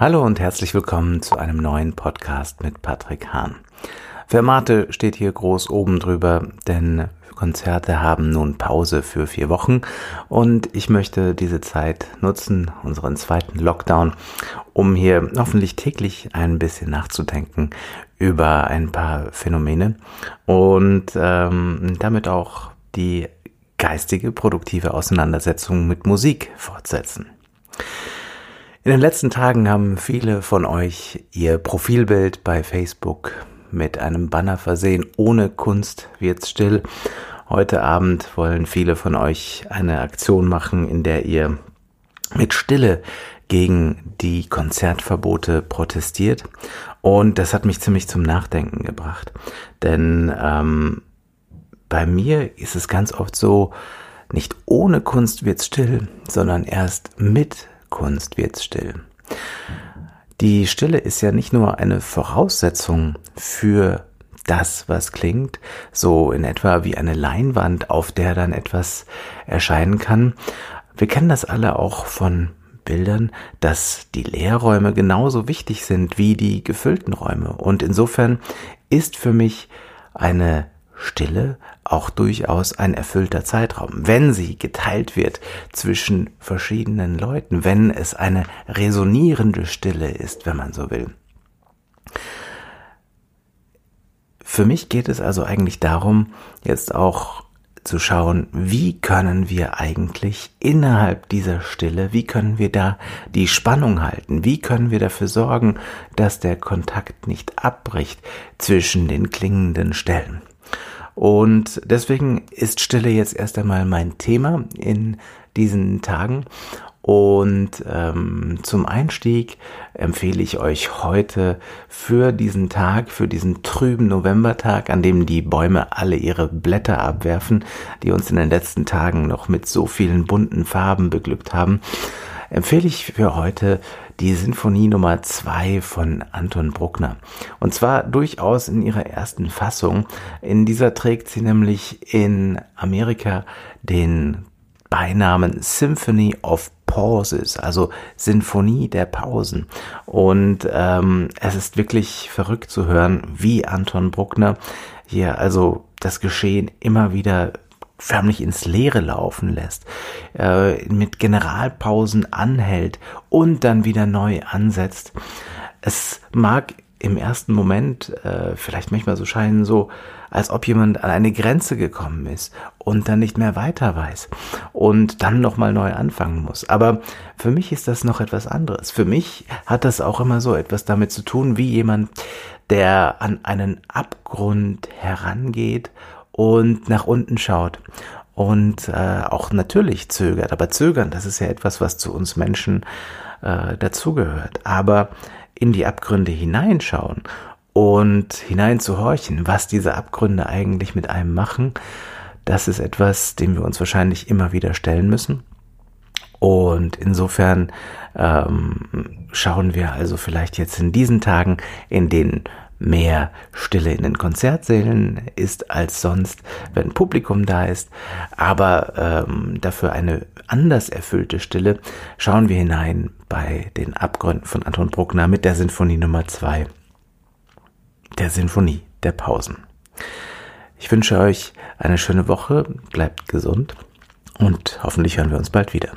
Hallo und herzlich willkommen zu einem neuen Podcast mit Patrick Hahn. Fermate steht hier groß oben drüber, denn Konzerte haben nun Pause für vier Wochen und ich möchte diese Zeit nutzen, unseren zweiten Lockdown, um hier hoffentlich täglich ein bisschen nachzudenken über ein paar Phänomene und ähm, damit auch die geistige, produktive Auseinandersetzung mit Musik fortsetzen. In den letzten Tagen haben viele von euch ihr Profilbild bei Facebook mit einem Banner versehen. Ohne Kunst wird's still. Heute Abend wollen viele von euch eine Aktion machen, in der ihr mit Stille gegen die Konzertverbote protestiert. Und das hat mich ziemlich zum Nachdenken gebracht. Denn ähm, bei mir ist es ganz oft so, nicht ohne Kunst wird's still, sondern erst mit Kunst wird still. Die Stille ist ja nicht nur eine Voraussetzung für das, was klingt, so in etwa wie eine Leinwand, auf der dann etwas erscheinen kann. Wir kennen das alle auch von Bildern, dass die Leerräume genauso wichtig sind wie die gefüllten Räume. Und insofern ist für mich eine Stille auch durchaus ein erfüllter Zeitraum, wenn sie geteilt wird zwischen verschiedenen Leuten, wenn es eine resonierende Stille ist, wenn man so will. Für mich geht es also eigentlich darum, jetzt auch zu schauen, wie können wir eigentlich innerhalb dieser Stille, wie können wir da die Spannung halten, wie können wir dafür sorgen, dass der Kontakt nicht abbricht zwischen den klingenden Stellen. Und deswegen ist Stille jetzt erst einmal mein Thema in diesen Tagen. Und ähm, zum Einstieg empfehle ich euch heute für diesen Tag, für diesen trüben Novembertag, an dem die Bäume alle ihre Blätter abwerfen, die uns in den letzten Tagen noch mit so vielen bunten Farben beglückt haben, empfehle ich für heute die Sinfonie Nummer zwei von Anton Bruckner. Und zwar durchaus in ihrer ersten Fassung. In dieser trägt sie nämlich in Amerika den Beinamen Symphony of Pauses, also Sinfonie der Pausen. Und ähm, es ist wirklich verrückt zu hören, wie Anton Bruckner hier also das Geschehen immer wieder förmlich ins Leere laufen lässt, äh, mit Generalpausen anhält und dann wieder neu ansetzt. Es mag im ersten Moment äh, vielleicht manchmal so scheinen, so als ob jemand an eine Grenze gekommen ist und dann nicht mehr weiter weiß und dann nochmal neu anfangen muss. Aber für mich ist das noch etwas anderes. Für mich hat das auch immer so etwas damit zu tun, wie jemand, der an einen Abgrund herangeht und nach unten schaut und äh, auch natürlich zögert. Aber zögern, das ist ja etwas, was zu uns Menschen äh, dazugehört. Aber in die Abgründe hineinschauen und hineinzuhorchen, was diese Abgründe eigentlich mit einem machen, das ist etwas, dem wir uns wahrscheinlich immer wieder stellen müssen. Und insofern ähm, schauen wir also vielleicht jetzt in diesen Tagen, in denen mehr Stille in den Konzertsälen ist als sonst, wenn Publikum da ist, aber ähm, dafür eine anders erfüllte Stille, schauen wir hinein bei den Abgründen von Anton Bruckner mit der Sinfonie Nummer zwei, der Sinfonie der Pausen. Ich wünsche euch eine schöne Woche, bleibt gesund und hoffentlich hören wir uns bald wieder.